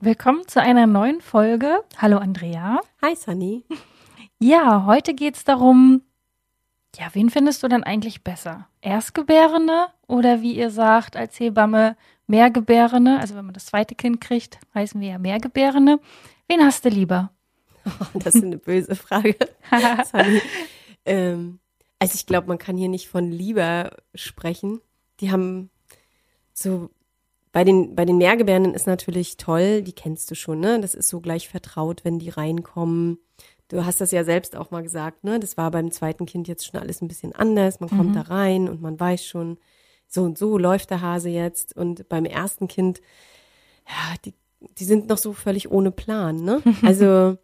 Willkommen zu einer neuen Folge. Hallo Andrea. Hi Sunny. Ja, heute geht es darum, ja, wen findest du denn eigentlich besser? Erstgebärende oder wie ihr sagt als Hebamme Mehrgebärende? Also wenn man das zweite Kind kriegt, heißen wir ja Mehrgebärende. Wen hast du lieber? Das ist eine böse Frage. Sunny. Ähm, also ich glaube, man kann hier nicht von Lieber sprechen. Die haben so bei den, bei den Mehrgebärenden ist natürlich toll, die kennst du schon, ne? Das ist so gleich vertraut, wenn die reinkommen. Du hast das ja selbst auch mal gesagt, ne? Das war beim zweiten Kind jetzt schon alles ein bisschen anders. Man kommt da rein und man weiß schon, so und so läuft der Hase jetzt. Und beim ersten Kind, ja, die, die sind noch so völlig ohne Plan, ne? Also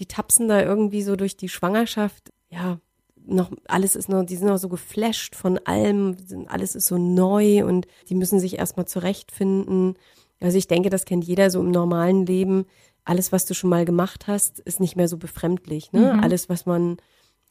die tapsen da irgendwie so durch die Schwangerschaft, ja, noch, alles ist noch, die sind noch so geflasht von allem, alles ist so neu und die müssen sich erstmal zurechtfinden. Also ich denke, das kennt jeder so im normalen Leben. Alles, was du schon mal gemacht hast, ist nicht mehr so befremdlich, ne? Alles, was man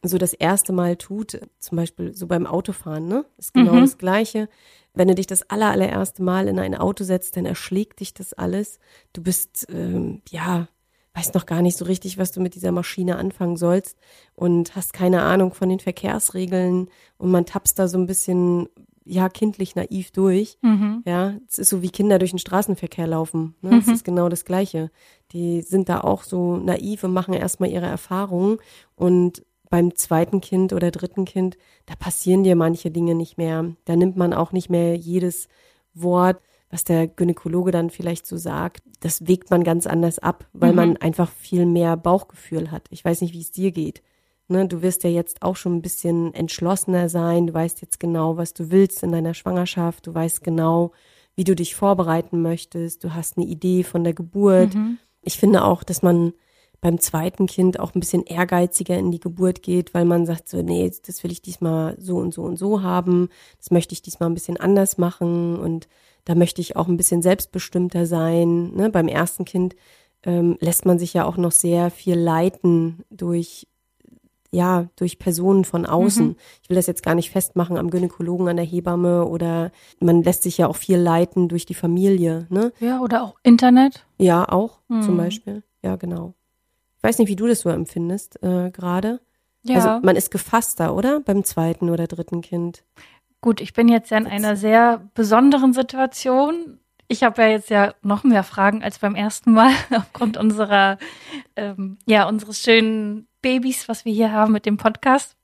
so das erste Mal tut, zum Beispiel so beim Autofahren, ne? Ist genau das Gleiche. Wenn du dich das aller, allererste Mal in ein Auto setzt, dann erschlägt dich das alles. Du bist, ähm, ja, weißt noch gar nicht so richtig, was du mit dieser Maschine anfangen sollst und hast keine Ahnung von den Verkehrsregeln und man tapst da so ein bisschen, ja, kindlich naiv durch. Ja, es ist so wie Kinder durch den Straßenverkehr laufen. Ne? Es ist genau das Gleiche. Die sind da auch so naiv und machen erstmal ihre Erfahrungen und beim zweiten Kind oder dritten Kind, da passieren dir manche Dinge nicht mehr. Da nimmt man auch nicht mehr jedes Wort, was der Gynäkologe dann vielleicht so sagt. Das wägt man ganz anders ab, weil man einfach viel mehr Bauchgefühl hat. Ich weiß nicht, wie es dir geht. Ne, du wirst ja jetzt auch schon ein bisschen entschlossener sein. Du weißt jetzt genau, was du willst in deiner Schwangerschaft. Du weißt genau, wie du dich vorbereiten möchtest. Du hast eine Idee von der Geburt. Ich finde auch, dass man beim zweiten Kind auch ein bisschen ehrgeiziger in die Geburt geht, weil man sagt so, nee, das will ich diesmal so und so und so haben. Das möchte ich diesmal ein bisschen anders machen und da möchte ich auch ein bisschen selbstbestimmter sein. Ne? Beim ersten Kind ähm, lässt man sich ja auch noch sehr viel leiten durch ja, durch Personen von außen. Ich will das jetzt gar nicht festmachen am Gynäkologen, an der Hebamme oder man lässt sich ja auch viel leiten durch die Familie, ne? Ja, oder auch Internet? Ja, auch zum Beispiel. Ja, genau. Ich weiß nicht, wie du das so empfindest äh, gerade. Ja. Also man ist gefasster, oder? Beim zweiten oder dritten Kind. Gut, ich bin jetzt ja in einer sehr besonderen Situation. Ich habe ja jetzt ja noch mehr Fragen als beim ersten Mal aufgrund unserer, ähm, ja, unseres schönen Babys, was wir hier haben mit dem Podcast.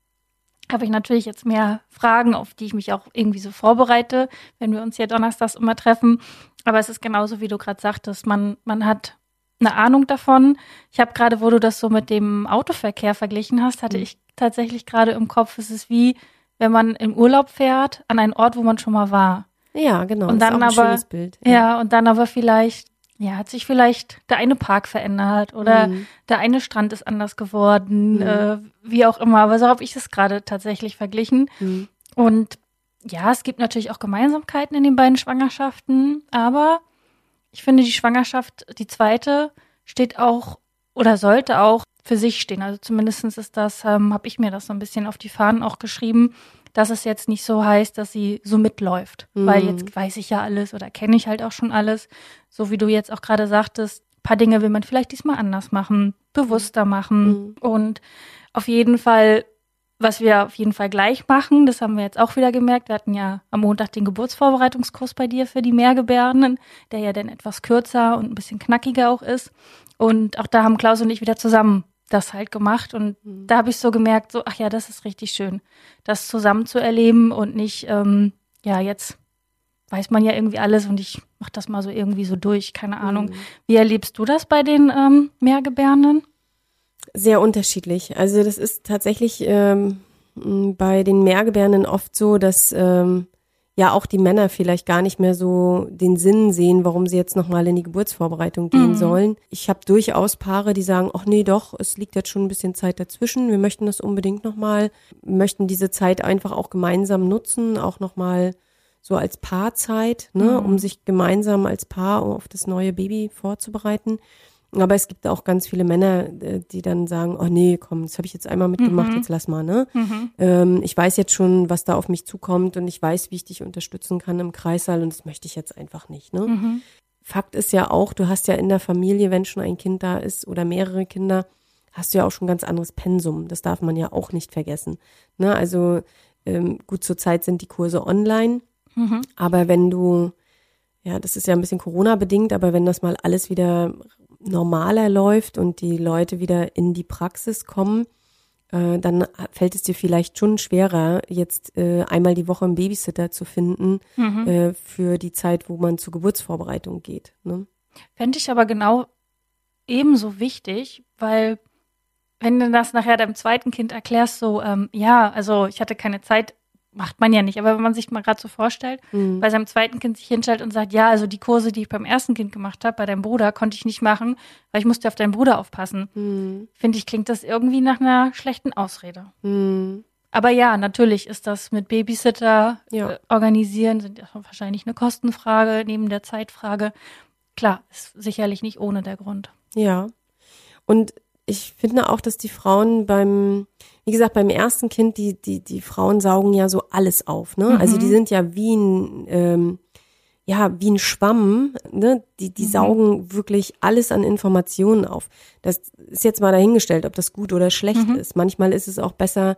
Habe ich natürlich jetzt mehr Fragen, auf die ich mich auch irgendwie so vorbereite, wenn wir uns hier donnerstags immer treffen. Aber es ist genauso, wie du gerade sagtest, man, man hat eine Ahnung davon. Ich habe gerade, wo du das so mit dem Autoverkehr verglichen hast, hatte ich tatsächlich gerade im Kopf, es ist wie, wenn man im Urlaub fährt an einen Ort, wo man schon mal war. Ja, genau. Und das dann aber, schönes Bild. ja. und dann aber vielleicht, ja, hat sich vielleicht der eine Park verändert oder Mhm. der eine Strand ist anders geworden, äh, wie auch immer. Aber so habe ich es gerade tatsächlich verglichen. Mhm. Und ja, es gibt natürlich auch Gemeinsamkeiten in den beiden Schwangerschaften, aber ich finde, die Schwangerschaft, die zweite, steht auch oder sollte auch für sich stehen. Also zumindestens ist das, ähm, habe ich mir das so ein bisschen auf die Fahnen auch geschrieben, dass es jetzt nicht so heißt, dass sie so mitläuft. Weil jetzt weiß ich ja alles oder kenne ich halt auch schon alles. So wie du jetzt auch gerade sagtest, paar Dinge will man vielleicht diesmal anders machen, bewusster machen. Und auf jeden Fall, was wir auf jeden Fall gleich machen, das haben wir jetzt auch wieder gemerkt. Wir hatten ja am Montag den Geburtsvorbereitungskurs bei dir für die Mehrgebärenden, der ja dann etwas kürzer und ein bisschen knackiger auch ist. Und auch da haben Klaus und ich wieder zusammen das halt gemacht. Und da habe ich so gemerkt, so, ach ja, das ist richtig schön, das zusammen zu erleben und nicht, ähm, ja, jetzt weiß man ja irgendwie alles und ich mach das mal so irgendwie so durch, keine Ahnung. Wie erlebst du das bei den ähm, Mehrgebärenden? Sehr unterschiedlich. Also das ist tatsächlich ähm, bei den Mehrgebärenden oft so, dass ähm, ja auch die Männer vielleicht gar nicht mehr so den Sinn sehen, warum sie jetzt nochmal in die Geburtsvorbereitung gehen Mhm. sollen. Ich habe durchaus Paare, die sagen, ach nee, doch, es liegt jetzt schon ein bisschen Zeit dazwischen, wir möchten das unbedingt nochmal, möchten diese Zeit einfach auch gemeinsam nutzen, auch nochmal so als Paarzeit, ne, Mhm. um sich gemeinsam als Paar auf das neue Baby vorzubereiten. Aber es gibt auch ganz viele Männer, äh, die dann sagen, oh nee, komm, das habe ich jetzt einmal mitgemacht, jetzt lass mal, ne? Ähm, ich weiß jetzt schon, was da auf mich zukommt und ich weiß, wie ich dich unterstützen kann im Kreissaal und das möchte ich jetzt einfach nicht, ne? Fakt ist ja auch, du hast ja in der Familie, wenn schon ein Kind da ist oder mehrere Kinder, hast du ja auch schon ein ganz anderes Pensum. Das darf man ja auch nicht vergessen. Ne? Also ähm, gut, zurzeit sind die Kurse online, aber wenn du, ja, das ist ja ein bisschen Corona-bedingt, aber wenn das mal alles wieder normaler läuft und die Leute wieder in die Praxis kommen, äh, dann fällt es dir vielleicht schon schwerer, jetzt äh, einmal die Woche einen Babysitter zu finden äh, für die Zeit, wo man zur Geburtsvorbereitung geht. Ne? Fände ich aber genau ebenso wichtig, weil wenn du das nachher deinem zweiten Kind erklärst, so, ähm, ja, also ich hatte keine Zeit, macht man ja nicht, aber wenn man sich mal gerade so vorstellt, Mhm. bei seinem zweiten Kind sich hinstellt und sagt, ja, also die Kurse, die ich beim ersten Kind gemacht habe, bei deinem Bruder, konnte ich nicht machen, weil ich musste auf deinen Bruder aufpassen. Mhm. Finde ich, klingt das irgendwie nach einer schlechten Ausrede. Mhm. Aber ja, natürlich ist das mit Babysitter Ja. äh, organisieren, sind ja wahrscheinlich eine Kostenfrage neben der Zeitfrage. Klar, ist sicherlich nicht ohne der Grund. Ja. Und ich finde auch, dass die Frauen beim, wie gesagt, beim ersten Kind, die, die, die Frauen saugen ja so alles auf, ne? Also die sind ja wie ein, ähm, ja, wie ein Schwamm, ne? Die, die saugen wirklich alles an Informationen auf. Das ist jetzt mal dahingestellt, ob das gut oder schlecht ist. Manchmal ist es auch besser,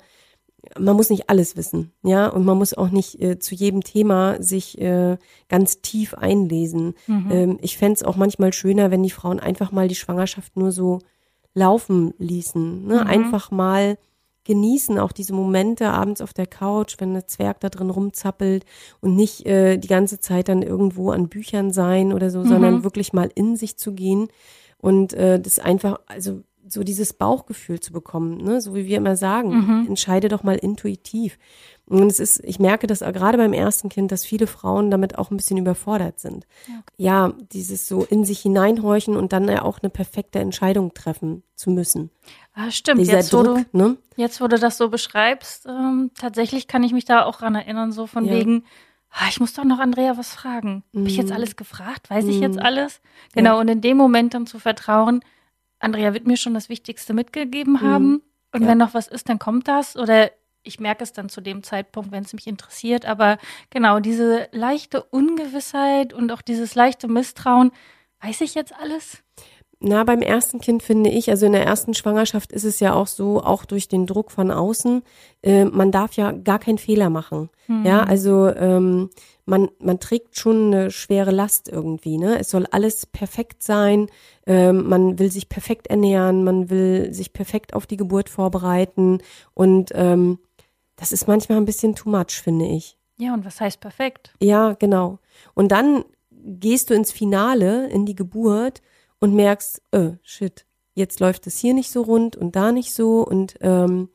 man muss nicht alles wissen, ja, und man muss auch nicht äh, zu jedem Thema sich äh, ganz tief einlesen. Ähm, ich fänd's es auch manchmal schöner, wenn die Frauen einfach mal die Schwangerschaft nur so laufen ließen, ne? einfach mal genießen auch diese Momente abends auf der Couch, wenn der Zwerg da drin rumzappelt und nicht äh, die ganze Zeit dann irgendwo an Büchern sein oder so, sondern wirklich mal in sich zu gehen und äh, das einfach, also so dieses Bauchgefühl zu bekommen, ne? so wie wir immer sagen, entscheide doch mal intuitiv. Und es ist, ich merke das gerade beim ersten Kind, dass viele Frauen damit auch ein bisschen überfordert sind. Ja, dieses so in sich hineinhorchen und dann ja auch eine perfekte Entscheidung treffen zu müssen. Ah, stimmt. Dieser Jetzt wo, du, Druck, ne? jetzt, wo du das so beschreibst, ähm, tatsächlich kann ich mich da auch dran erinnern, so von Ja. wegen, ah, ich muss doch noch Andrea was fragen. Habe ich Mhm. jetzt alles gefragt? Weiß ich jetzt alles? Genau, und in dem Moment dann zu vertrauen, Andrea wird mir schon das Wichtigste mitgegeben haben. Und Mhm. Ja. wenn noch was ist, dann kommt das. Oder ich merke es dann zu dem Zeitpunkt, wenn es mich interessiert. Aber genau, diese leichte Ungewissheit und auch dieses leichte Misstrauen, weiß ich jetzt alles? Na, beim ersten Kind finde ich, also in der ersten Schwangerschaft ist es ja auch so, auch durch den Druck von außen, äh, man darf ja gar keinen Fehler machen. Ja, also ähm, man, man trägt schon eine schwere Last irgendwie, ne? Es soll alles perfekt sein, ähm, man will sich perfekt ernähren, man will sich perfekt auf die Geburt vorbereiten und ähm, das ist manchmal ein bisschen too much, finde ich. Ja, und was heißt perfekt? Ja, genau. Und dann gehst du ins Finale, in die Geburt und merkst, äh, shit, jetzt läuft es hier nicht so rund und da nicht so. Und ähm,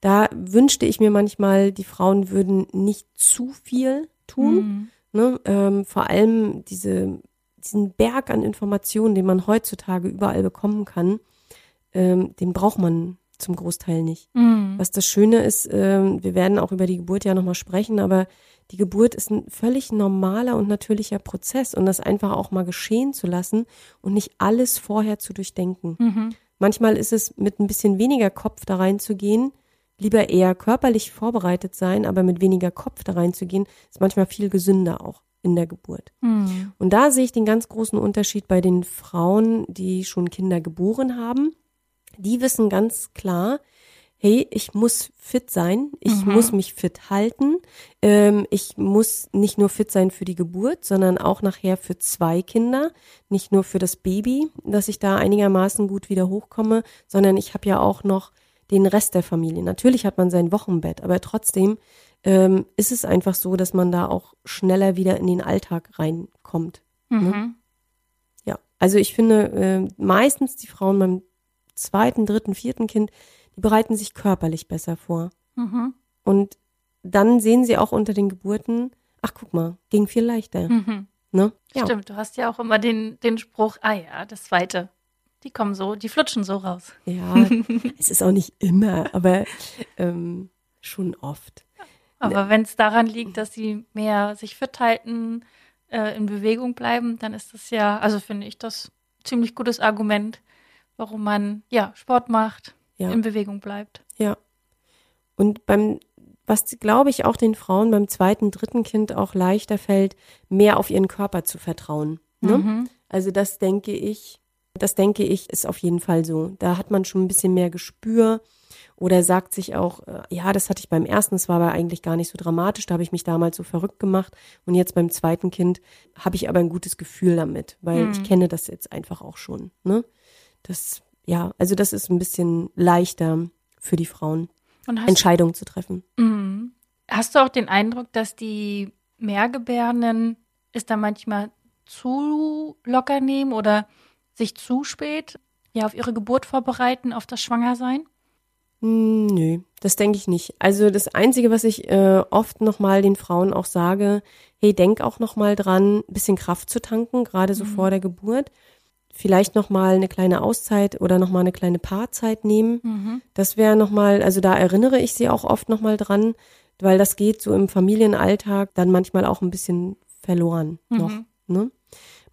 da wünschte ich mir manchmal, die Frauen würden nicht zu viel tun. Ne? Ähm, vor allem diese, diesen Berg an Informationen, den man heutzutage überall bekommen kann, ähm, den braucht man zum Großteil nicht. Was das Schöne ist, ähm, wir werden auch über die Geburt ja nochmal sprechen, aber die Geburt ist ein völlig normaler und natürlicher Prozess und das einfach auch mal geschehen zu lassen und nicht alles vorher zu durchdenken. Manchmal ist es mit ein bisschen weniger Kopf da reinzugehen, lieber eher körperlich vorbereitet sein, aber mit weniger Kopf da reinzugehen, ist manchmal viel gesünder auch in der Geburt. Und da sehe ich den ganz großen Unterschied bei den Frauen, die schon Kinder geboren haben. Die wissen ganz klar, hey, ich muss fit sein, ich muss mich fit halten, ähm, ich muss nicht nur fit sein für die Geburt, sondern auch nachher für zwei Kinder, nicht nur für das Baby, dass ich da einigermaßen gut wieder hochkomme, sondern ich habe ja auch noch den Rest der Familie. Natürlich hat man sein Wochenbett, aber trotzdem ähm, ist es einfach so, dass man da auch schneller wieder in den Alltag reinkommt. Mhm. Ja, also ich finde äh, meistens die Frauen beim zweiten, dritten, vierten Kind, die bereiten sich körperlich besser vor. Mhm. Und dann sehen sie auch unter den Geburten ach guck mal, ging viel leichter. Mhm. Ne? Ja. Stimmt, du hast ja auch immer den, den Spruch, ah ja, das zweite. Die kommen so, die flutschen so raus. Ja, es ist auch nicht immer, aber ähm, schon oft. Aber wenn es daran liegt, dass sie mehr sich fit halten, äh, in Bewegung bleiben, dann ist das ja, also finde ich das ziemlich gutes Argument, warum man ja Sport macht, Ja. in Bewegung bleibt. Ja. Und beim, was glaube ich auch den Frauen beim zweiten, dritten Kind auch leichter fällt, mehr auf ihren Körper zu vertrauen. Ne? Mhm. Also das denke ich, das denke ich, ist auf jeden Fall so. Da hat man schon ein bisschen mehr Gespür oder sagt sich auch, äh, ja, das hatte ich beim ersten, das war aber eigentlich gar nicht so dramatisch, da habe ich mich damals so verrückt gemacht und jetzt beim zweiten Kind habe ich aber ein gutes Gefühl damit, weil Hm. ich kenne das jetzt einfach auch schon. Ne? Das, ja, also das ist ein bisschen leichter für die Frauen, Entscheidungen zu treffen. Mhm. hast du auch den Eindruck, dass die Mehrgebärenden es da manchmal zu locker nehmen oder sich zu spät ja auf ihre Geburt vorbereiten, auf das Schwangersein? Hm, Nö, das denke ich nicht. Also das Einzige, was ich äh, oft nochmal den Frauen auch sage, hey, denk auch nochmal dran, ein bisschen Kraft zu tanken, gerade so vor der Geburt. Vielleicht nochmal eine kleine Auszeit oder nochmal eine kleine Paarzeit nehmen. Mhm. Das wäre nochmal, also da erinnere ich sie auch oft nochmal dran, weil das geht so im Familienalltag dann manchmal auch ein bisschen verloren noch. Mhm. Ne?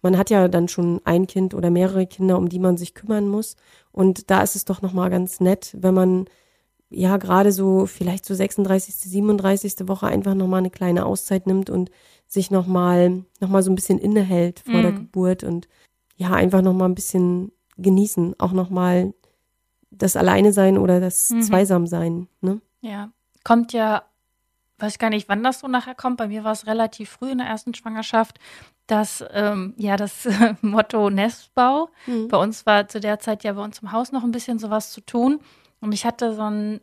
Man hat ja dann schon ein Kind oder mehrere Kinder, um die man sich kümmern muss. Und da ist es doch nochmal ganz nett, wenn man ja gerade so vielleicht so 36., 37. Woche einfach nochmal eine kleine Auszeit nimmt und sich nochmal noch mal so ein bisschen innehält vor der Mhm. Geburt und ja, einfach nochmal ein bisschen genießen. Auch nochmal das Alleine sein oder das Mhm. Zweisamsein. Ne? Ja, kommt ja, weiß gar nicht, wann das so nachher kommt. Bei mir war es relativ früh in der ersten Schwangerschaft, dass ähm, ja das Motto Nestbau. Mhm. Bei uns war zu der Zeit ja bei uns im Haus noch ein bisschen sowas zu tun. Und ich hatte so einen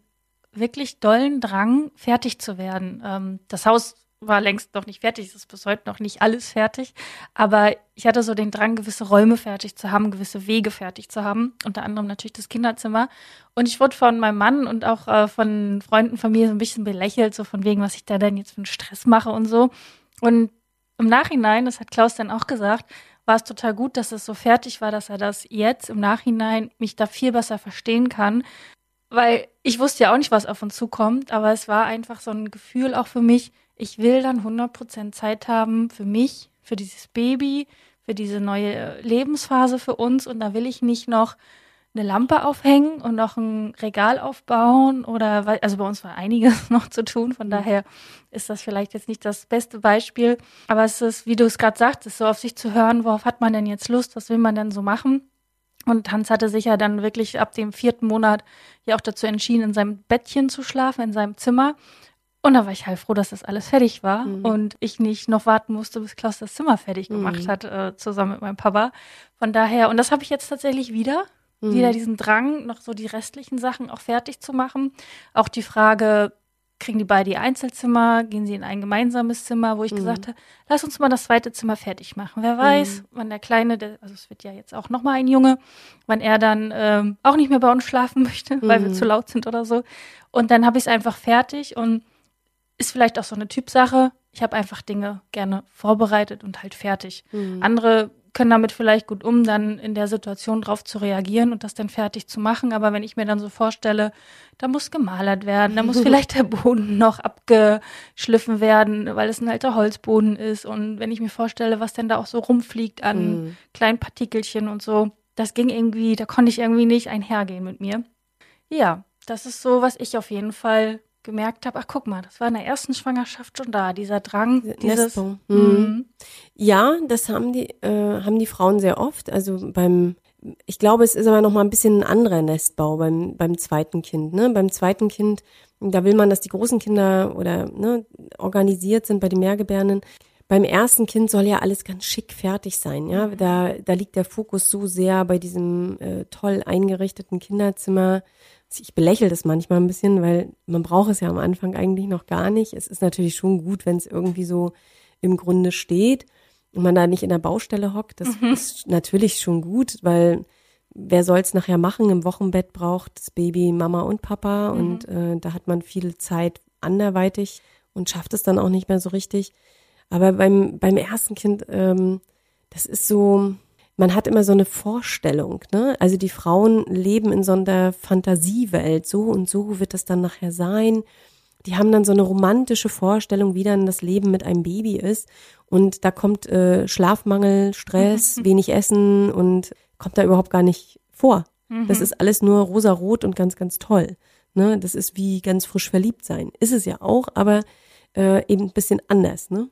wirklich dollen Drang, fertig zu werden. Ähm, das Haus war längst noch nicht fertig, es ist bis heute noch nicht alles fertig. Aber ich hatte so den Drang, gewisse Räume fertig zu haben, gewisse Wege fertig zu haben. Unter anderem natürlich das Kinderzimmer. Und ich wurde von meinem Mann und auch äh, von Freunden von mir so ein bisschen belächelt, so von wegen, was ich da denn jetzt für einen Stress mache und so. Und im Nachhinein, das hat Klaus dann auch gesagt, war es total gut, dass es so fertig war, dass er das jetzt im Nachhinein mich da viel besser verstehen kann. Weil ich wusste ja auch nicht, was auf uns zukommt, aber es war einfach so ein Gefühl auch für mich, ich will dann 100% Zeit haben für mich, für dieses Baby, für diese neue Lebensphase für uns und da will ich nicht noch eine Lampe aufhängen und noch ein Regal aufbauen oder weil, also bei uns war einiges noch zu tun, von daher ist das vielleicht jetzt nicht das beste Beispiel, aber es ist, wie du es gerade sagtest, so auf sich zu hören, worauf hat man denn jetzt Lust, was will man denn so machen? Und Hans hatte sich ja dann wirklich ab dem vierten Monat ja auch dazu entschieden, in seinem Bettchen zu schlafen, in seinem Zimmer. Und da war ich halt froh, dass das alles fertig war Mhm. und ich nicht noch warten musste, bis Klaus das Zimmer fertig gemacht Mhm. hat, äh, zusammen mit meinem Papa. Von daher, und das habe ich jetzt tatsächlich wieder, Mhm. wieder diesen Drang, noch so die restlichen Sachen auch fertig zu machen. Auch die Frage, kriegen die beide ihr Einzelzimmer, gehen sie in ein gemeinsames Zimmer, wo ich Mhm. gesagt habe, lass uns mal das zweite Zimmer fertig machen. Wer weiß, wann der Kleine, der, also es wird ja jetzt auch noch mal ein Junge, wann er dann ähm, auch nicht mehr bei uns schlafen möchte, weil wir Mhm. zu laut sind oder so. Und dann habe ich es einfach fertig und ist vielleicht auch so eine Typsache. Ich habe einfach Dinge gerne vorbereitet und halt fertig. Mhm. Andere können damit vielleicht gut um, dann in der Situation drauf zu reagieren und das dann fertig zu machen. Aber wenn ich mir dann so vorstelle, da muss gemalert werden, da muss vielleicht der Boden noch abgeschliffen werden, weil es ein alter Holzboden ist. Und wenn ich mir vorstelle, was denn da auch so rumfliegt an Mhm. kleinen Partikelchen und so, das ging irgendwie, da konnte ich irgendwie nicht einhergehen mit mir. Ja, das ist so, was ich auf jeden Fall gemerkt habe. Ach, guck mal, das war in der ersten Schwangerschaft schon da, dieser Drang, dieses. Nestbau. Mhm. Mhm. Ja, das haben die, äh, haben die Frauen sehr oft. Also beim, ich glaube, es ist aber noch mal ein bisschen ein anderer Nestbau beim, beim zweiten Kind. Ne? Beim zweiten Kind, da will man, dass die großen Kinder oder ne, organisiert sind bei den Mehrgebärenden. Beim ersten Kind soll ja alles ganz schick fertig sein. Ja, da, da liegt der Fokus so sehr bei diesem äh, toll eingerichteten Kinderzimmer. Ich belächle das manchmal ein bisschen, weil man braucht es ja am Anfang eigentlich noch gar nicht. Es ist natürlich schon gut, wenn es irgendwie so im Grunde steht und man da nicht in der Baustelle hockt. Das ist natürlich schon gut, weil wer soll es nachher machen? Im Wochenbett braucht das Baby Mama und Papa und äh, da hat man viel Zeit anderweitig und schafft es dann auch nicht mehr so richtig. Aber beim, beim ersten Kind, ähm, das ist so, man hat immer so eine Vorstellung, ne? Also die Frauen leben in so einer Fantasiewelt, so und so wird das dann nachher sein. Die haben dann so eine romantische Vorstellung, wie dann das Leben mit einem Baby ist. Und da kommt äh, Schlafmangel, Stress, wenig Essen und kommt da überhaupt gar nicht vor. Das ist alles nur rosarot und ganz, ganz toll. Ne? Das ist wie ganz frisch verliebt sein. Ist es ja auch, aber äh, eben ein bisschen anders, ne?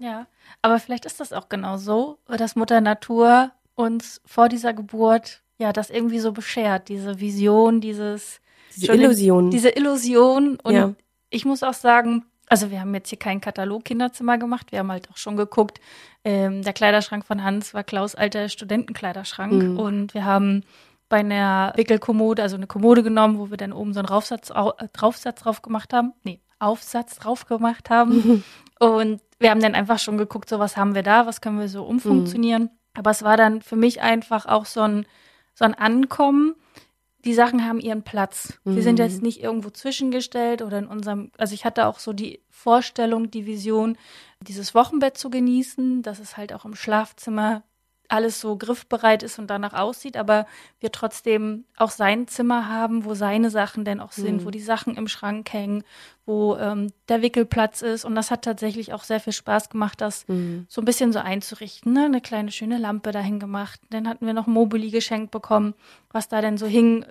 Ja, aber vielleicht ist das auch genau so, dass Mutter Natur uns vor dieser Geburt ja das irgendwie so beschert, diese Vision, dieses Diese Illusion. diese Illusion. Und Ja. ich muss auch sagen, also wir haben jetzt hier keinen Katalog Kinderzimmer gemacht, wir haben halt auch schon geguckt, ähm, der Kleiderschrank von Hans war Klaus alter Studentenkleiderschrank. Mhm. und wir haben bei einer Wickelkommode, also eine Kommode genommen, wo wir dann oben so einen Raufsatz, au- äh, Draufsatz drauf gemacht haben, nee, Aufsatz drauf gemacht haben. Und wir haben dann einfach schon geguckt, so was haben wir da, was können wir so umfunktionieren, aber es war dann für mich einfach auch so ein, so ein Ankommen, die Sachen haben ihren Platz. Wir sind Mhm. jetzt nicht irgendwo zwischengestellt oder in unserem, also ich hatte auch so die Vorstellung, die Vision, dieses Wochenbett zu genießen, dass es halt auch im Schlafzimmer alles so griffbereit ist und danach aussieht, aber wir trotzdem auch sein Zimmer haben, wo seine Sachen denn auch sind, Mhm. wo die Sachen im Schrank hängen, wo ähm, der Wickelplatz ist. Und das hat tatsächlich auch sehr viel Spaß gemacht, das Mhm. so ein bisschen so einzurichten, ne? Eine kleine schöne Lampe dahin gemacht. Dann hatten wir noch Mobili geschenkt bekommen, was da denn so hing.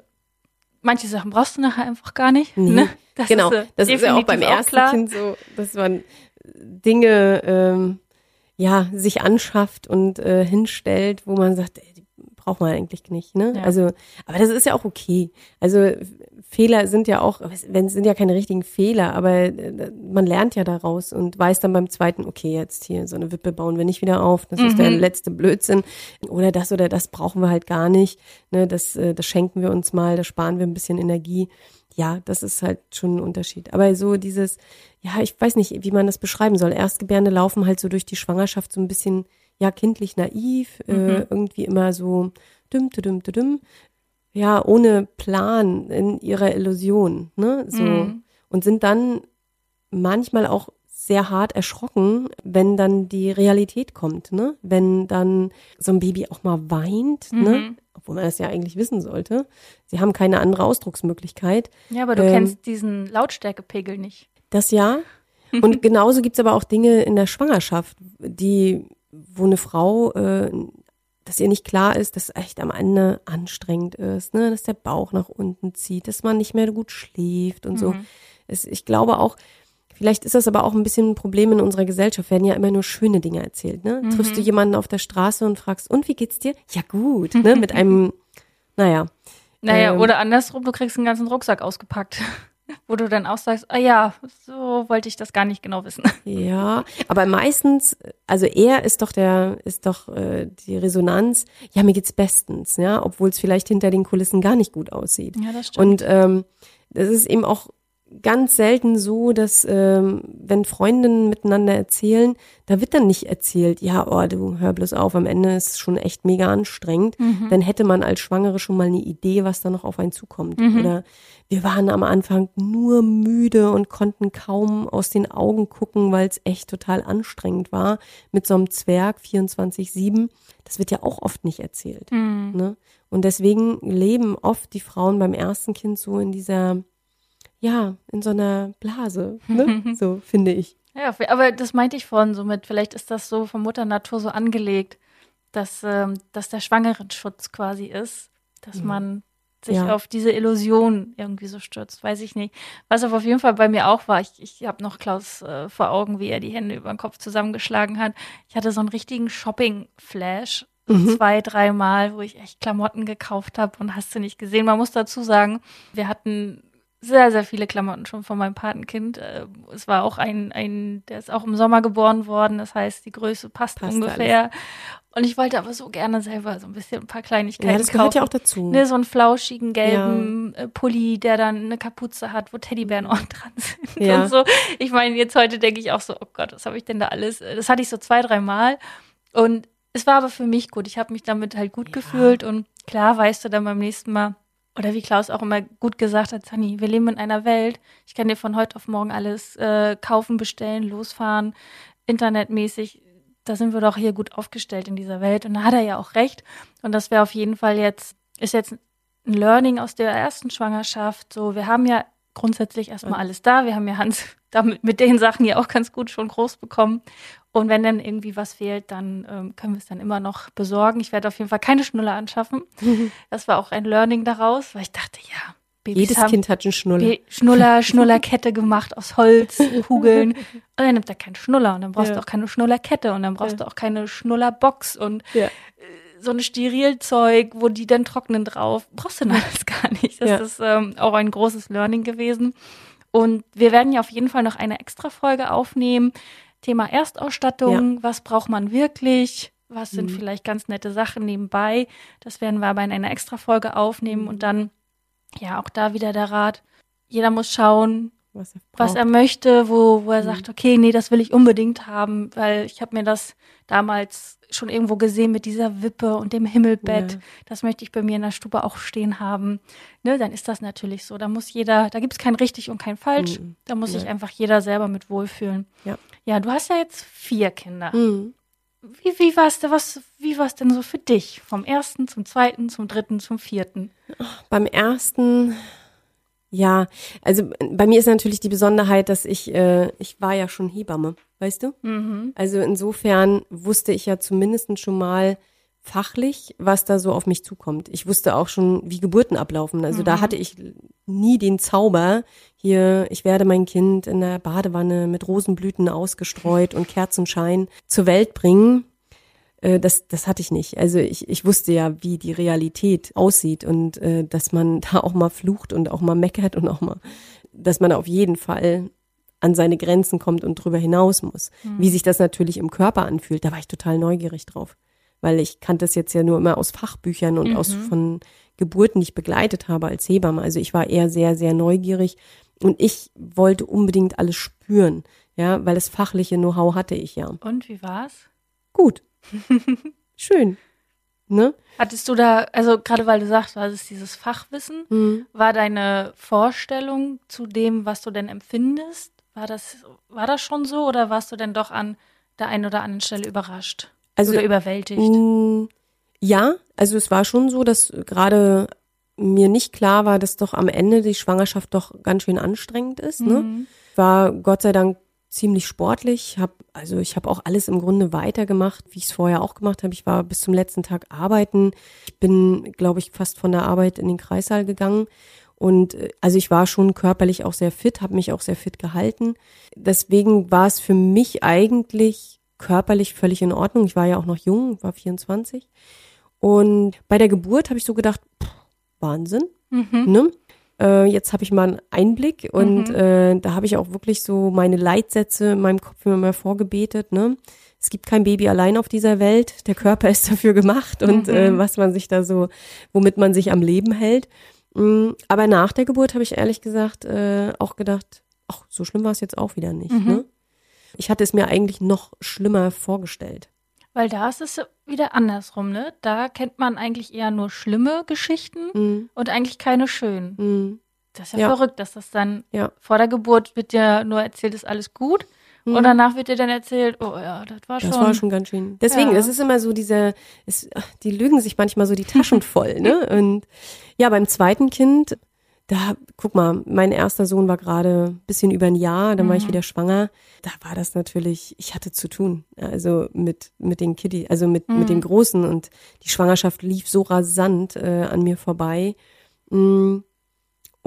Manche Sachen brauchst du nachher einfach gar nicht. Nee. Ne? Das genau, äh, das ist ja auch beim definitiv ersten klar. Kind so, dass man Dinge ähm, ja sich anschafft und äh, hinstellt, wo man sagt, ey, die braucht man eigentlich nicht, ne? Ja. Also, aber das ist ja auch okay. Also Fehler sind ja auch, wenn sind ja keine richtigen Fehler, aber äh, man lernt ja daraus und weiß dann beim zweiten, okay, jetzt hier so eine Wippe bauen wir nicht wieder auf, das ist der Mhm. letzte Blödsinn oder das oder das brauchen wir halt gar nicht, ne? Das äh, das schenken wir uns mal, da sparen wir ein bisschen Energie ja, das ist halt schon ein Unterschied. Aber so dieses, ja, ich weiß nicht, wie man das beschreiben soll. Erstgebärende laufen halt so durch die Schwangerschaft so ein bisschen, ja, kindlich naiv, äh, irgendwie immer so düm, düm, düm, düm. Ja, ohne Plan in ihrer Illusion, ne, so. Mhm. Und sind dann manchmal auch sehr hart erschrocken, wenn dann die Realität kommt, ne? Wenn dann so ein Baby auch mal weint, ne? Mhm. Obwohl man das ja eigentlich wissen sollte. Sie haben keine andere Ausdrucksmöglichkeit. Ja, aber du Ähm, kennst diesen Lautstärkepegel nicht. Das ja. Und genauso gibt's aber auch Dinge in der Schwangerschaft, die, wo eine Frau, äh, dass ihr nicht klar ist, dass echt am Ende anstrengend ist, ne? dass der Bauch nach unten zieht, dass man nicht mehr gut schläft und so. Es, ich glaube auch, vielleicht ist das aber auch ein bisschen ein Problem in unserer Gesellschaft, werden ja immer nur schöne Dinge erzählt. Ne? Triffst du jemanden auf der Straße und fragst, und wie geht's dir? Ja gut, ne? mit einem, naja. Naja, ähm, oder andersrum, du kriegst einen ganzen Rucksack ausgepackt, wo du dann auch sagst, ah ja, so wollte ich das gar nicht genau wissen. Ja, aber meistens, also er ist doch der, ist doch äh, die Resonanz, ja, mir geht's bestens, ja, obwohl es vielleicht hinter den Kulissen gar nicht gut aussieht. Ja, das Und ähm, das ist eben auch ganz selten so, dass ähm, wenn Freundinnen miteinander erzählen, da wird dann nicht erzählt, ja, oh, du hör bloß auf, am Ende ist es schon echt mega anstrengend. Dann hätte man als Schwangere schon mal eine Idee, was da noch auf einen zukommt. Oder wir waren am Anfang nur müde und konnten kaum aus den Augen gucken, weil es echt total anstrengend war mit so einem Zwerg 24-7. Das wird ja auch oft nicht erzählt. Ne? Und deswegen leben oft die Frauen beim ersten Kind so in dieser, ja, in so einer Blase, ne? so finde ich. Ja, aber das meinte ich vorhin so mit, vielleicht ist das so von Mutter Natur so angelegt, dass, ähm, dass der Schwangerenschutz quasi ist, dass man sich Ja. auf diese Illusion irgendwie so stürzt, weiß ich nicht. Was aber auf jeden Fall bei mir auch war, ich, ich habe noch Klaus äh, vor Augen, wie er die Hände über den Kopf zusammengeschlagen hat. Ich hatte so einen richtigen Shopping-Flash, so zwei, dreimal, wo ich echt Klamotten gekauft habe und hast du nicht gesehen. Man muss dazu sagen, wir hatten sehr, sehr viele Klamotten schon von meinem Patenkind. Äh, Es war auch ein, ein, der ist auch im Sommer geboren worden. Das heißt, die Größe passt, Passt ungefähr. Und ich wollte aber so gerne selber so ein bisschen ein paar Kleinigkeiten Ja, das gehört kaufen. ja auch dazu. Ne, so einen flauschigen gelben äh, Pulli, der dann eine Kapuze hat, wo Teddybärenohren dran sind Ja. und so. Ich meine, jetzt heute denke ich auch so, oh Gott, was habe ich denn da alles? Das hatte ich so zwei, drei Mal. Und es war aber für mich gut. Ich habe mich damit halt gut gefühlt und klar weißt du dann beim nächsten Mal, oder wie Klaus auch immer gut gesagt hat, Sani, wir leben in einer Welt, ich kann dir von heute auf morgen alles äh, kaufen, bestellen, losfahren. internetmäßig, da sind wir doch hier gut aufgestellt in dieser Welt. Und da hat er ja auch recht. Und das wäre auf jeden Fall jetzt, ist jetzt ein Learning aus der ersten Schwangerschaft. So, wir haben ja grundsätzlich erstmal alles da. Wir haben ja Hans damit mit den Sachen ja auch ganz gut schon groß bekommen. Und wenn dann irgendwie was fehlt, dann ähm, können wir es dann immer noch besorgen. Ich werde auf jeden Fall keine Schnuller anschaffen. Das war auch ein Learning daraus, weil ich dachte, ja, Babys Jedes haben Kind hat einen Schnuller. Be- Schnuller, Schnullerkette gemacht aus Holz, Kugeln. Und dann nimmt er keinen Schnuller und dann brauchst Ja. du auch keine Schnullerkette und dann brauchst Ja. du auch keine Schnullerbox und Ja. So ein Sterilzeug, wo die dann trocknen drauf. Brauchst du dann alles gar nicht. Das Ja. ist ähm, auch ein großes Learning gewesen. Und wir werden ja auf jeden Fall noch eine extra Folge aufnehmen. Thema Erstausstattung. Was braucht man wirklich? Was sind Mhm. vielleicht ganz nette Sachen nebenbei? Das werden wir aber in einer extra Folge aufnehmen Mhm. und dann, ja, auch da wieder der Rat. Jeder muss schauen, Was er, was er möchte, wo, wo er Mhm. sagt, okay, nee, das will ich unbedingt haben, weil ich habe mir das damals schon irgendwo gesehen mit dieser Wippe und dem Himmelbett. Ja. Das möchte ich bei mir in der Stube auch stehen haben. Ne, dann ist das natürlich so. Da muss jeder, da gibt es kein richtig und kein falsch. Mhm. Da muss sich Ja. einfach jeder selber mit wohlfühlen. Ja. Ja, du hast ja jetzt vier Kinder. Mhm. Wie, wie war es was, wie war's denn so für dich? Vom ersten zum zweiten, zum dritten, zum vierten? Beim ersten, ja, also bei mir ist natürlich die Besonderheit, dass ich, äh, ich war ja schon Hebamme, weißt du? Mhm. Also insofern wusste ich ja zumindest schon mal fachlich, was da so auf mich zukommt. Ich wusste auch schon, wie Geburten ablaufen. Also da hatte ich nie den Zauber, hier, ich werde mein Kind in der Badewanne mit Rosenblüten ausgestreut und Kerzenschein zur Welt bringen. Äh, Das, das hatte ich nicht. Also ich, ich wusste ja, wie die Realität aussieht und äh, dass man da auch mal flucht und auch mal meckert und auch mal, dass man auf jeden Fall an seine Grenzen kommt und drüber hinaus muss. Wie sich das natürlich im Körper anfühlt, da war ich total neugierig drauf. Weil ich kannte das jetzt ja nur immer aus Fachbüchern und aus von Geburten, die ich begleitet habe als Hebamme. Also ich war eher sehr, sehr neugierig und ich wollte unbedingt alles spüren, ja, weil das fachliche Know-how hatte ich ja. Und wie war's? Gut. Schön. Ne? Hattest du da, also gerade weil du sagst, du hattest dieses Fachwissen, Mhm. war deine Vorstellung zu dem, was du denn empfindest, war das, war das schon so oder warst du denn doch an der einen oder anderen Stelle überrascht Also oder überwältigt? Mm, Ja, also es war schon so, dass gerade mir nicht klar war, dass doch am Ende die Schwangerschaft doch ganz schön anstrengend ist. Ne? Mhm. War Gott sei Dank ziemlich sportlich. Hab, also ich habe auch alles im Grunde weitergemacht, wie ich es vorher auch gemacht habe. Ich war bis zum letzten Tag arbeiten. Ich bin, glaube ich, fast von der Arbeit in den Kreissaal gegangen. Und äh, also ich war schon körperlich auch sehr fit, habe mich auch sehr fit gehalten. Deswegen war es für mich eigentlich körperlich völlig in Ordnung. Ich war ja auch noch jung, war 24. Und bei der Geburt habe ich so gedacht, pff, Wahnsinn. Mhm. Ne? Äh, jetzt habe ich mal einen Einblick und äh, da habe ich auch wirklich so meine Leitsätze in meinem Kopf immer mal vorgebetet. Ne? Es gibt kein Baby allein auf dieser Welt. Der Körper ist dafür gemacht und äh, was man sich da so, womit man sich am Leben hält. Mm, Aber nach der Geburt habe ich ehrlich gesagt äh, auch gedacht, ach, so schlimm war es jetzt auch wieder nicht. Ne? Ich hatte es mir eigentlich noch schlimmer vorgestellt. Weil da ist es wieder andersrum, ne? Da kennt man eigentlich eher nur schlimme Geschichten Mm, und eigentlich keine schönen. mm, Das ist ja, Ja. verrückt, dass das dann Ja. vor der Geburt wird dir nur erzählt, ist alles gut. Und danach wird dir dann erzählt, oh ja, das war schon. Das war schon ganz schön. Deswegen, Ja. es ist immer so diese, es, die lügen sich manchmal so die Taschen voll, ne? Und ja, beim zweiten Kind, da, guck mal, mein erster Sohn war gerade ein bisschen über ein Jahr, dann war ich wieder schwanger. Da war das natürlich, ich hatte zu tun. Also mit, mit den Kitty, also mit, mit den Großen und die Schwangerschaft lief so rasant äh, an mir vorbei. Mm.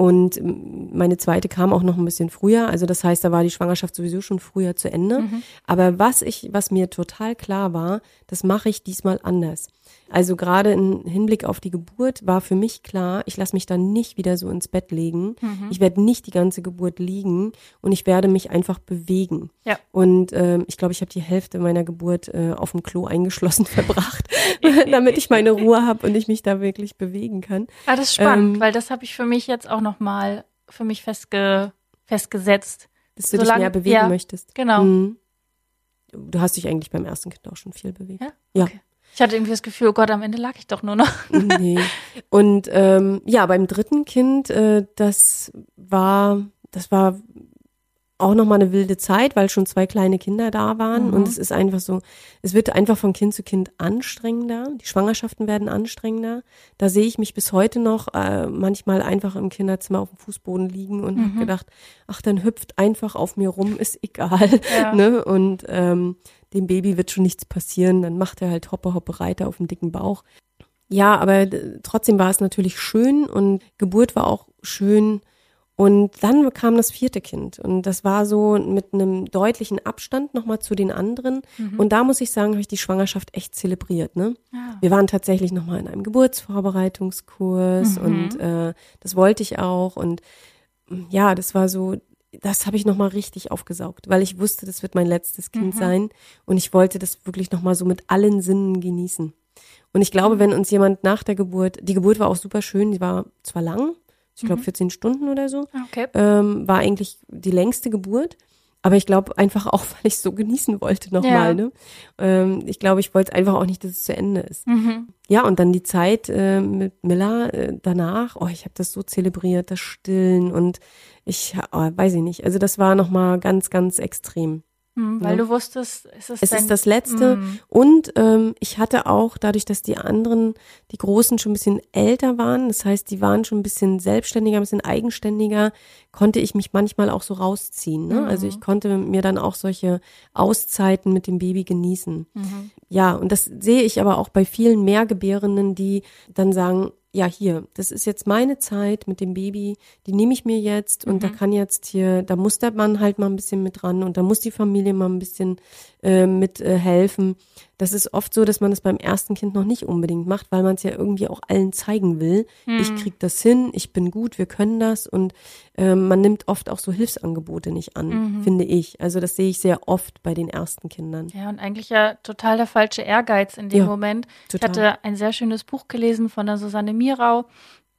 Und meine zweite kam auch noch ein bisschen früher. Also das heißt, da war die Schwangerschaft sowieso schon früher zu Ende. Aber was ich, was mir total klar war, das mache ich diesmal anders. Also gerade im Hinblick auf die Geburt war für mich klar, ich lasse mich dann nicht wieder so ins Bett legen. Ich werde nicht die ganze Geburt liegen und ich werde mich einfach bewegen. Ja. Und ähm, ich glaube, ich habe die Hälfte meiner Geburt äh, auf dem Klo eingeschlossen verbracht, damit ich meine Ruhe habe und ich mich da wirklich bewegen kann. Ah, das ist spannend, Ähm, weil das habe ich für mich jetzt auch nochmal für mich festge festgesetzt. Dass du dich Solange- mehr bewegen ja, möchtest. genau. Mhm. Du hast dich eigentlich beim ersten Kind auch schon viel bewegt. Ja? Ja. Okay. Ich hatte irgendwie das Gefühl, oh Gott, am Ende lag ich doch nur noch. nee. Und ähm, ja, beim dritten Kind, äh, das war, das war auch nochmal eine wilde Zeit, weil schon zwei kleine Kinder da waren. Mhm. Und es ist einfach so, es wird einfach von Kind zu Kind anstrengender. Die Schwangerschaften werden anstrengender. Da sehe ich mich bis heute noch äh, manchmal einfach im Kinderzimmer auf dem Fußboden liegen und Mhm. hab gedacht, ach, dann hüpft einfach auf mir rum, ist egal. Ja. Ne? Und ähm, dem Baby wird schon nichts passieren. Dann macht er halt Hoppe, Hoppe, Reiter auf dem dicken Bauch. Ja, aber äh, trotzdem war es natürlich schön und Geburt war auch schön. Und dann kam das vierte Kind und das war so mit einem deutlichen Abstand nochmal zu den anderen. Und da muss ich sagen, habe ich die Schwangerschaft echt zelebriert. Ne? Ja. Wir waren tatsächlich nochmal in einem Geburtsvorbereitungskurs Mhm. und äh, das wollte ich auch. Und mm, ja, das war so, das habe ich nochmal richtig aufgesaugt, weil ich wusste, das wird mein letztes Kind sein. Und ich wollte das wirklich nochmal so mit allen Sinnen genießen. Und ich glaube, wenn uns jemand nach der Geburt, die Geburt war auch super schön, die war zwar lang, ich glaube 14 Stunden oder so, Okay. ähm, war eigentlich die längste Geburt. Aber ich glaube einfach auch, weil ich so genießen wollte nochmal. Ja. Ne? Ähm, ich glaube, ich wollte einfach auch nicht, dass es zu Ende ist. Mhm. Ja, und dann die Zeit äh, mit Milla äh, danach, oh, ich habe das so zelebriert, das Stillen und ich, oh, weiß ich nicht, also das war nochmal ganz, ganz extrem. Mhm, weil Ja. du wusstest, es ist, Es dein, ist das Letzte Mhm. und ähm, ich hatte auch, dadurch, dass die anderen, die Großen schon ein bisschen älter waren, das heißt, die waren schon ein bisschen selbstständiger, ein bisschen eigenständiger, konnte ich mich manchmal auch so rausziehen. Ne? Also ich konnte mir dann auch solche Auszeiten mit dem Baby genießen. Mhm. Ja, und das sehe ich aber auch bei vielen Mehrgebärenden, die dann sagen, ja, hier, das ist jetzt meine Zeit mit dem Baby, die nehme ich mir jetzt und da kann jetzt hier, da muss der Mann halt mal ein bisschen mit dran und da muss die Familie mal ein bisschen äh, mit äh, helfen. Das ist oft so, dass man das beim ersten Kind noch nicht unbedingt macht, weil man es ja irgendwie auch allen zeigen will. Ich krieg das hin, ich bin gut, wir können das und ähm, man nimmt oft auch so Hilfsangebote nicht an, finde ich. Also das sehe ich sehr oft bei den ersten Kindern. Ja, und eigentlich ja total der falsche Ehrgeiz in dem Ja, Moment. total. Ich hatte ein sehr schönes Buch gelesen von der Susanne Mirau.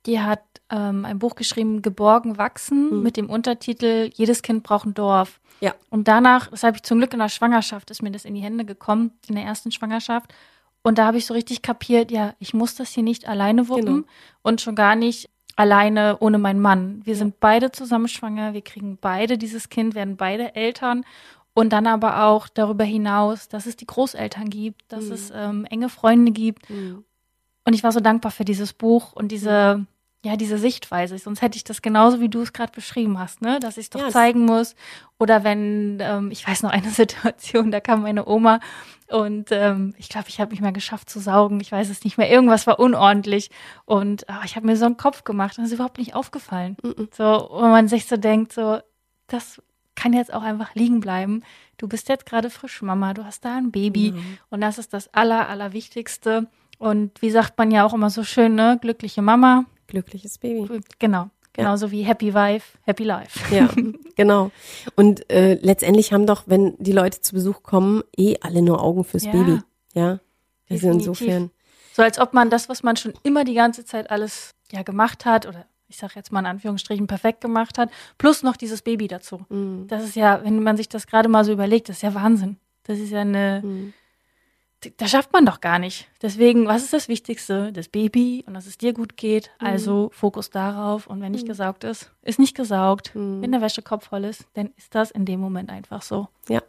Die hat ähm, ein Buch geschrieben, Geborgen wachsen, mit dem Untertitel Jedes Kind braucht ein Dorf. Ja. Und danach, das habe ich zum Glück in der Schwangerschaft, ist mir das in die Hände gekommen, in der ersten Schwangerschaft. Und da habe ich so richtig kapiert, ja, ich muss das hier nicht alleine wuppen Genau. und schon gar nicht alleine ohne meinen Mann. Wir sind beide zusammen schwanger, wir kriegen beide dieses Kind, werden beide Eltern. Und dann aber auch darüber hinaus, dass es die Großeltern gibt, dass Mhm. es ähm, enge Freunde gibt. Und ich war so dankbar für dieses Buch und diese, ja, diese Sichtweise. Sonst hätte ich das genauso, wie du es gerade beschrieben hast, ne? Dass ich es doch Ja, zeigen muss. Oder wenn, ähm, ich weiß noch eine Situation, da kam meine Oma und ähm, ich glaube, ich habe nicht mehr geschafft zu saugen. Ich weiß es nicht mehr. Irgendwas war unordentlich. Und ah, ich habe mir so einen Kopf gemacht und es ist überhaupt nicht aufgefallen. So, wo man sich so denkt, so, das kann jetzt auch einfach liegen bleiben. Du bist jetzt gerade frisch Mama, du hast da ein Baby und das ist das Aller, Allerwichtigste. Und wie sagt man ja auch immer so schön, ne? Glückliche Mama. Glückliches Baby. Genau. Genauso wie Happy Wife, Happy Life. Ja, genau. Und äh, letztendlich haben doch, wenn die Leute zu Besuch kommen, eh alle nur Augen fürs Ja. Baby. Ja. Also Definitiv. insofern. So als ob man das, was man schon immer die ganze Zeit alles ja gemacht hat oder ich sage jetzt mal in Anführungsstrichen perfekt gemacht hat, plus noch dieses Baby dazu. Mhm. Das ist ja, wenn man sich das gerade mal so überlegt, das ist ja Wahnsinn. Das ist ja eine, Mhm. Das schafft man doch gar nicht. Deswegen, was ist das Wichtigste? Das Baby und dass es dir gut geht. Mhm. Also Fokus darauf. Und wenn nicht gesaugt ist, ist nicht gesaugt. Mhm. Wenn der Wäschekorb voll ist, dann ist das in dem Moment einfach so. Ja.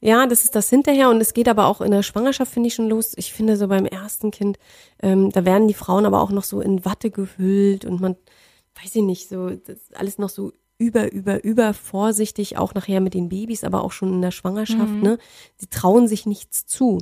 Ja, das ist das hinterher und es geht aber auch in der Schwangerschaft, finde ich, schon los. Ich finde so beim ersten Kind, ähm, da werden die Frauen aber auch noch so in Watte gehüllt und man, weiß ich nicht, so, das ist alles noch so über, über, über vorsichtig, auch nachher mit den Babys, aber auch schon in der Schwangerschaft, ne? Sie trauen sich nichts zu.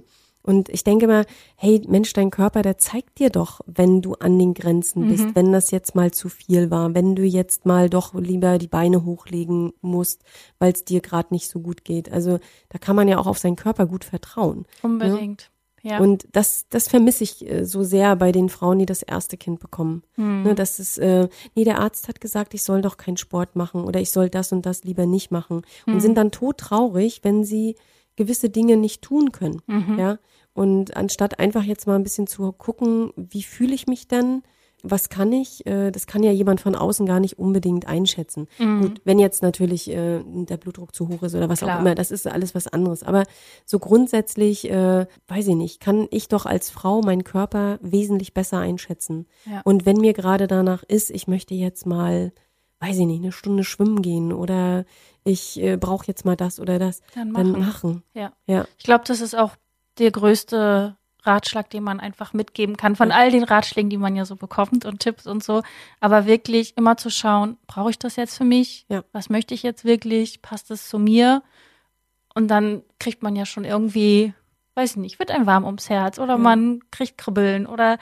Und ich denke mal, hey Mensch, dein Körper, der zeigt dir doch, wenn du an den Grenzen bist, wenn das jetzt mal zu viel war, wenn du jetzt mal doch lieber die Beine hochlegen musst, weil es dir gerade nicht so gut geht. Also da kann man ja auch auf seinen Körper gut vertrauen. Unbedingt. Ja. Und das, das vermisse ich äh, so sehr bei den Frauen, die das erste Kind bekommen. Hm. Ne, das ist, äh, nee, der Arzt hat gesagt, ich soll doch keinen Sport machen oder ich soll das und das lieber nicht machen. Und Hm. sind dann todtraurig, wenn sie gewisse Dinge nicht tun können. Mhm. Ja. Und anstatt einfach jetzt mal ein bisschen zu gucken, wie fühle ich mich denn? Was kann ich? Äh, Das kann ja jemand von außen gar nicht unbedingt einschätzen. Gut, wenn jetzt natürlich äh, der Blutdruck zu hoch ist oder was Mhm. Klar. auch immer, das ist alles was anderes. Aber so grundsätzlich, äh, weiß ich nicht, kann ich doch als Frau meinen Körper wesentlich besser einschätzen. Ja. Und wenn mir gerade danach ist, ich möchte jetzt mal weiß ich nicht, eine Stunde schwimmen gehen oder ich brauche jetzt mal das oder das, Dann dann machen. machen. Ja. Ja. Ich glaube, das ist auch der größte Ratschlag, den man einfach mitgeben kann, von all den Ratschlägen, die man ja so bekommt und Tipps und so. Aber wirklich immer zu schauen, brauche ich das jetzt für mich? Ja. Was möchte ich jetzt wirklich? Passt es zu mir? Und dann kriegt man ja schon irgendwie, weiß ich nicht, wird einem warm ums Herz oder Ja. man kriegt Kribbeln oder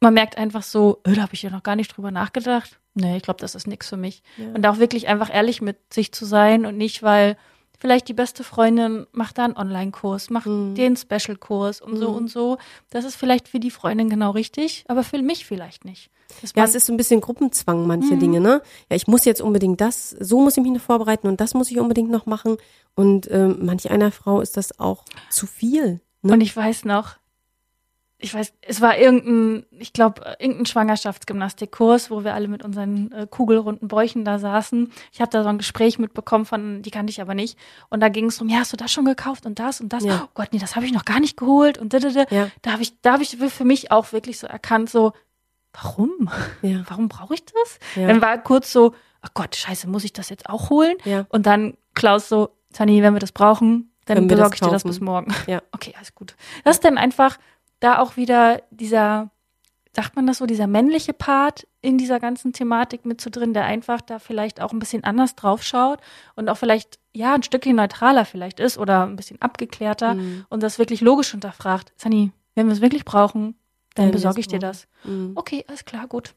man merkt einfach so, da habe ich ja noch gar nicht drüber nachgedacht. Nee, ich glaube, das ist nichts für mich. Ja. Und auch wirklich einfach ehrlich mit sich zu sein und nicht, weil vielleicht die beste Freundin macht da einen Online-Kurs, macht Mhm. den Special-Kurs und so Mhm. und so. Das ist vielleicht für die Freundin genau richtig, aber für mich vielleicht nicht. Ja, es ist so ein bisschen Gruppenzwang, manche Mhm. Dinge, ne? Ja, ich muss jetzt unbedingt das, so muss ich mich noch vorbereiten und das muss ich unbedingt noch machen. Und ähm, manch einer Frau ist das auch zu viel. Ne? Und ich weiß noch, ich weiß, es war irgendein, ich glaube, irgendein Schwangerschaftsgymnastikkurs, wo wir alle mit unseren äh, kugelrunden Bäuchen da saßen. Ich habe da so ein Gespräch mitbekommen von, die kannte ich aber nicht. Und da ging es um, ja, hast du das schon gekauft und das und das? Ja. Oh Gott, nee, das habe ich noch gar nicht geholt und da, da, da. Ja. Da habe ich, da habe ich für mich auch wirklich so erkannt, so, warum? ja, Warum brauche ich das? ja, Dann war kurz so, oh Gott, scheiße, muss ich das jetzt auch holen? ja, Und dann Klaus so, Tani, wenn wir das brauchen, dann besorge ich dir das bis morgen. Ja. Okay, alles gut. Das ist dann einfach da auch wieder dieser, sagt man das so, dieser männliche Part in dieser ganzen Thematik mit zu drin, der einfach da vielleicht auch ein bisschen anders drauf schaut und auch vielleicht, ja, ein Stückchen neutraler vielleicht ist oder ein bisschen abgeklärter Mhm. und das wirklich logisch hinterfragt. Sani, wenn wir es wirklich brauchen, dann wir besorge es ich dir das. Mhm. Okay, alles klar, gut.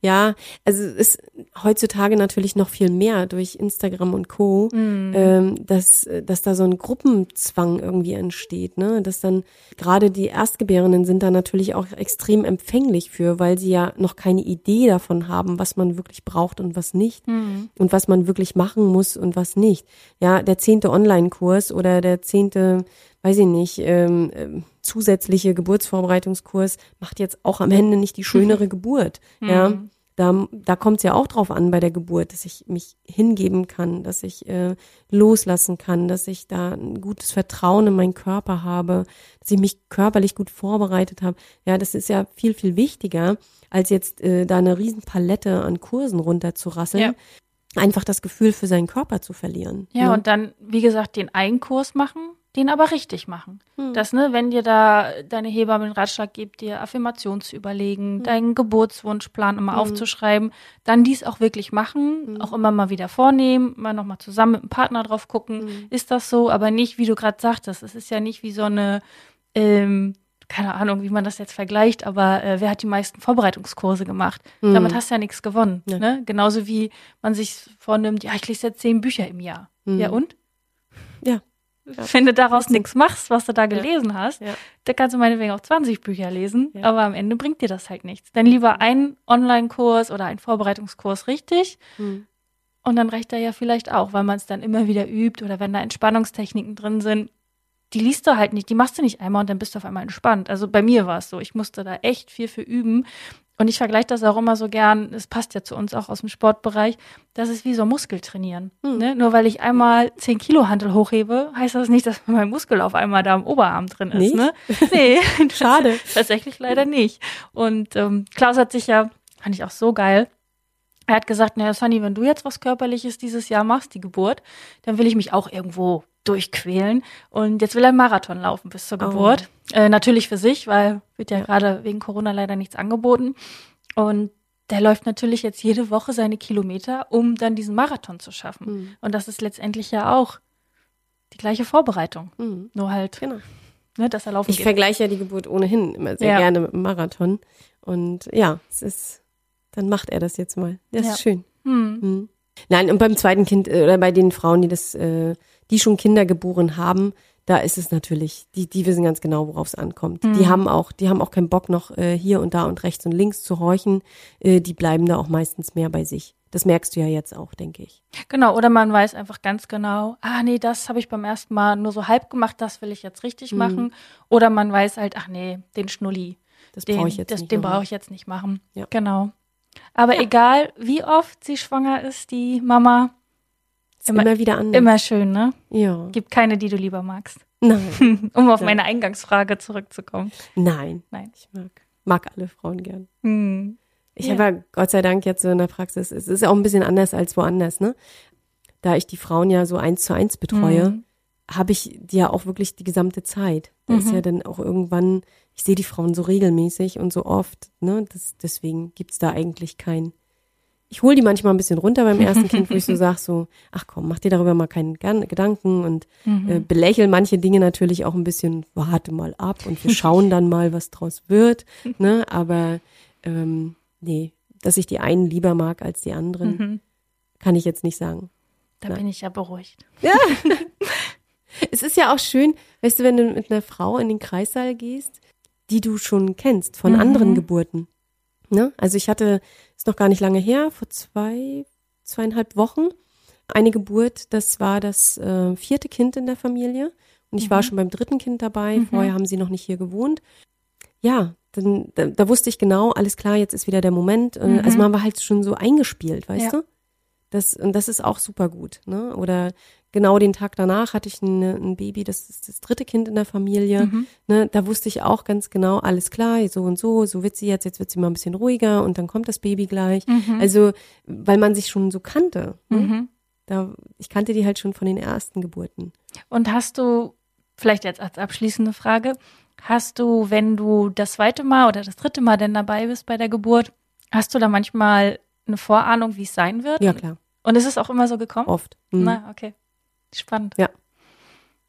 Ja, also es ist heutzutage natürlich noch viel mehr durch Instagram und Co. Mhm. ähm, dass, dass da so ein Gruppenzwang irgendwie entsteht, ne? Dass dann gerade die Erstgebärenden sind da natürlich auch extrem empfänglich für, weil sie ja noch keine Idee davon haben, was man wirklich braucht und was nicht Mhm. und was man wirklich machen muss und was nicht. Ja, der zehnte Online-Kurs oder der zehnte, weiß ich nicht, ähm, ähm, zusätzliche Geburtsvorbereitungskurs macht jetzt auch am Ende nicht die schönere Geburt. Ja, Mhm. da, da kommt es ja auch drauf an bei der Geburt, dass ich mich hingeben kann, dass ich äh, loslassen kann, dass ich da ein gutes Vertrauen in meinen Körper habe, dass ich mich körperlich gut vorbereitet habe. Ja, das ist ja viel, viel wichtiger, als jetzt äh, da eine riesen Palette an Kursen runterzurasseln. Ja. Einfach das Gefühl für seinen Körper zu verlieren. Ja, ne? und dann, wie gesagt, den einen Kurs machen, den aber richtig machen. Hm. Das, ne, wenn dir da deine Hebamme den Ratschlag gibt, dir Affirmation zu überlegen, deinen Geburtswunschplan immer Hm. aufzuschreiben, dann dies auch wirklich machen, Hm. auch immer mal wieder vornehmen, mal nochmal zusammen mit dem Partner drauf gucken, Hm. ist das so, aber nicht, wie du gerade sagtest, es ist ja nicht wie so eine, ähm, keine Ahnung, wie man das jetzt vergleicht, aber äh, wer hat die meisten Vorbereitungskurse gemacht? Hm. Damit hast du ja nichts gewonnen. Ja. Ne? Genauso wie man sich vornimmt, ja, ich lese jetzt zehn Bücher im Jahr. Hm. Ja, und? Ja. Wenn du daraus nichts machst, was du da gelesen hast, Ja. da kannst du meinetwegen auch 20 Bücher lesen, Ja. aber am Ende bringt dir das halt nichts. Dann lieber einen Online-Kurs oder einen Vorbereitungskurs richtig Hm. und dann reicht er ja vielleicht auch, weil man es dann immer wieder übt oder wenn da Entspannungstechniken drin sind, die liest du halt nicht, die machst du nicht einmal und dann bist du auf einmal entspannt. Also bei mir war es so, ich musste da echt viel für üben und ich vergleiche das auch immer so gern, es passt ja zu uns auch aus dem Sportbereich, das ist wie so Muskeltrainieren. Hm. Ne? Nur weil ich einmal 10 Kilo Hantel hochhebe, heißt das nicht, dass mein Muskel auf einmal da am Oberarm drin ist. Nicht? Ne? Nee, Schade. Tatsächlich leider nicht. Und ähm, Klaus hat sich ja, fand ich auch so geil, er hat gesagt, naja, Sunny, wenn du jetzt was Körperliches dieses Jahr machst, die Geburt, dann will ich mich auch irgendwo durchquälen. Und jetzt will er einen Marathon laufen bis zur Oh. Geburt. Äh, natürlich für sich, weil wird ja, Ja. gerade wegen Corona leider nichts angeboten. Und der läuft natürlich jetzt jede Woche seine Kilometer, um dann diesen Marathon zu schaffen. Hm. Und das ist letztendlich ja auch die gleiche Vorbereitung. Hm. Nur halt, Genau. ne, dass er laufen Ich geht. vergleiche ja die Geburt ohnehin immer sehr Ja. gerne mit dem Marathon. Und ja, es ist, dann macht er das jetzt mal. Das Ja. ist schön. Hm. Hm. Nein, und beim zweiten Kind äh, oder bei den Frauen, die das, äh, die schon Kinder geboren haben, da ist es natürlich, die, die wissen ganz genau, worauf es ankommt. Die Mhm. haben auch, die haben auch keinen Bock noch äh, hier und da und rechts und links zu horchen. Äh, die bleiben da auch meistens mehr bei sich. Das merkst du ja jetzt auch, denke ich. Genau, oder man weiß einfach ganz genau, ah nee, das habe ich beim ersten Mal nur so halb gemacht, das will ich jetzt richtig Mhm. machen. Oder man weiß halt, ach nee, den Schnulli, Das den, brauche ich jetzt das, nicht. den brauche ich jetzt nicht machen. Ja. Genau. Aber egal, wie oft sie schwanger ist, die Mama, immer- immer, wieder anders. immer schön, ne? Ja. Gibt keine, die du lieber magst. Nein. um auf Ja. meine Eingangsfrage zurückzukommen. Nein. Nein. Ich mag, mag alle Frauen gern. Hm. Ich Ja. habe ja Gott sei Dank jetzt so in der Praxis, es ist auch ein bisschen anders als woanders, ne? Da ich die Frauen ja so eins zu eins betreue, Mhm. habe ich die ja auch wirklich die gesamte Zeit. Da ist Mhm. ja dann auch irgendwann, ich sehe die Frauen so regelmäßig und so oft, ne? Das, deswegen gibt's da eigentlich kein. Ich hole die manchmal ein bisschen runter beim ersten Kind, wo ich so sag so, ach komm, mach dir darüber mal keinen Gedanken und Mhm. äh, belächel manche Dinge natürlich auch ein bisschen, warte mal ab und wir schauen dann mal, was draus wird, ne? Aber ähm, nee, dass ich die einen lieber mag als die anderen, Mhm. kann ich jetzt nicht sagen. Da Nein. bin ich ja beruhigt. Es ist ja auch schön, weißt du, wenn du mit einer Frau in den Kreissaal gehst, die du schon kennst von Mhm. anderen Geburten. Ne? Also ich hatte, ist noch gar nicht lange her, vor zwei, zweieinhalb Wochen, eine Geburt, das war das äh, vierte Kind in der Familie. Und ich war schon beim dritten Kind dabei, Mhm. vorher haben sie noch nicht hier gewohnt. Ja, dann, da, da wusste ich genau, alles klar, jetzt ist wieder der Moment. Äh, Mhm. Also man war halt schon so eingespielt, weißt Ja. du? Das, und das ist auch super gut. Ne? Oder genau den Tag danach hatte ich ein, ein Baby, das ist das dritte Kind in der Familie. Mhm. Ne? Da wusste ich auch ganz genau, alles klar, so und so, so wird sie jetzt, jetzt wird sie mal ein bisschen ruhiger und dann kommt das Baby gleich. Mhm. Also, weil man sich schon so kannte. Ne? Mhm. Da, ich kannte die halt schon von den ersten Geburten. Und hast du, vielleicht jetzt als abschließende Frage, hast du, wenn du das zweite Mal oder das dritte Mal denn dabei bist bei der Geburt, hast du da manchmal eine Vorahnung, wie es sein wird? Ja, klar, Und ist es auch immer so gekommen? oft. Mhm. Na, okay. Spannend.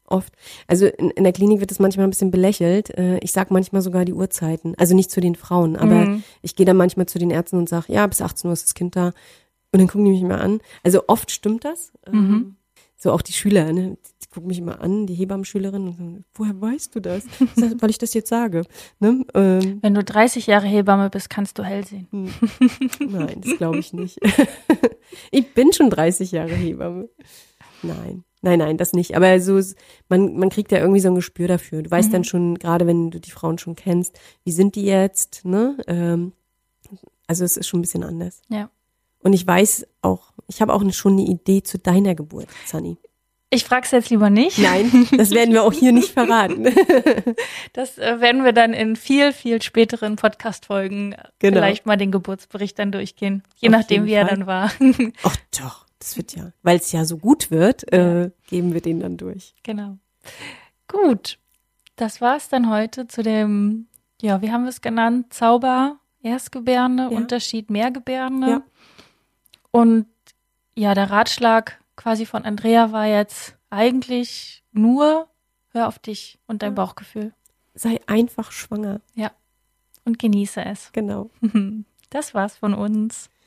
Oft. Also in, in der Klinik wird es manchmal ein bisschen belächelt. Äh, Ich sag manchmal sogar die Uhrzeiten. Also nicht zu den Frauen, aber Mhm. ich gehe dann manchmal zu den Ärzten und sage, ja, bis 18 Uhr ist das Kind da. Und dann gucken die mich mal an. Also oft stimmt das. Ähm, Mhm. So auch die Schüler, ne? Gucken mich immer an, die Hebammenschülerin und sagen, woher weißt du das? Ich sag, Weil ich das jetzt sage. Ne? Ähm, Wenn du 30 Jahre Hebamme bist, kannst du hell sehen. nein, das glaube ich nicht. ich bin schon 30 Jahre Hebamme. Nein. Nein, nein, das nicht. Aber so, ist- man, man kriegt ja irgendwie so ein Gespür dafür. Du weißt dann schon, gerade wenn du die Frauen schon kennst, wie sind die jetzt, ne? Ähm, also es ist schon ein bisschen anders. Ja. Und ich weiß auch, ich habe auch schon eine Idee zu deiner Geburt, Sunny. Ich frag's jetzt lieber nicht. Nein, das werden wir auch hier nicht verraten. Das äh, werden wir dann in viel, viel späteren Podcast-Folgen Genau. vielleicht mal den Geburtsbericht dann durchgehen. Je Auf nachdem, wie er Fall. dann war. Ach doch, das wird ja, weil es ja so gut wird, äh, geben wir den dann durch. genau. Gut. Das war's dann heute zu dem, ja, wie haben wir es genannt? Zauber, Erstgebärende, Ja. Unterschied, Mehrgebärende. Ja. Und ja, der Ratschlag quasi von Andrea war jetzt eigentlich nur, hör auf dich und dein Bauchgefühl Sei einfach schwanger. und genieße es. Genau. Das war's von uns.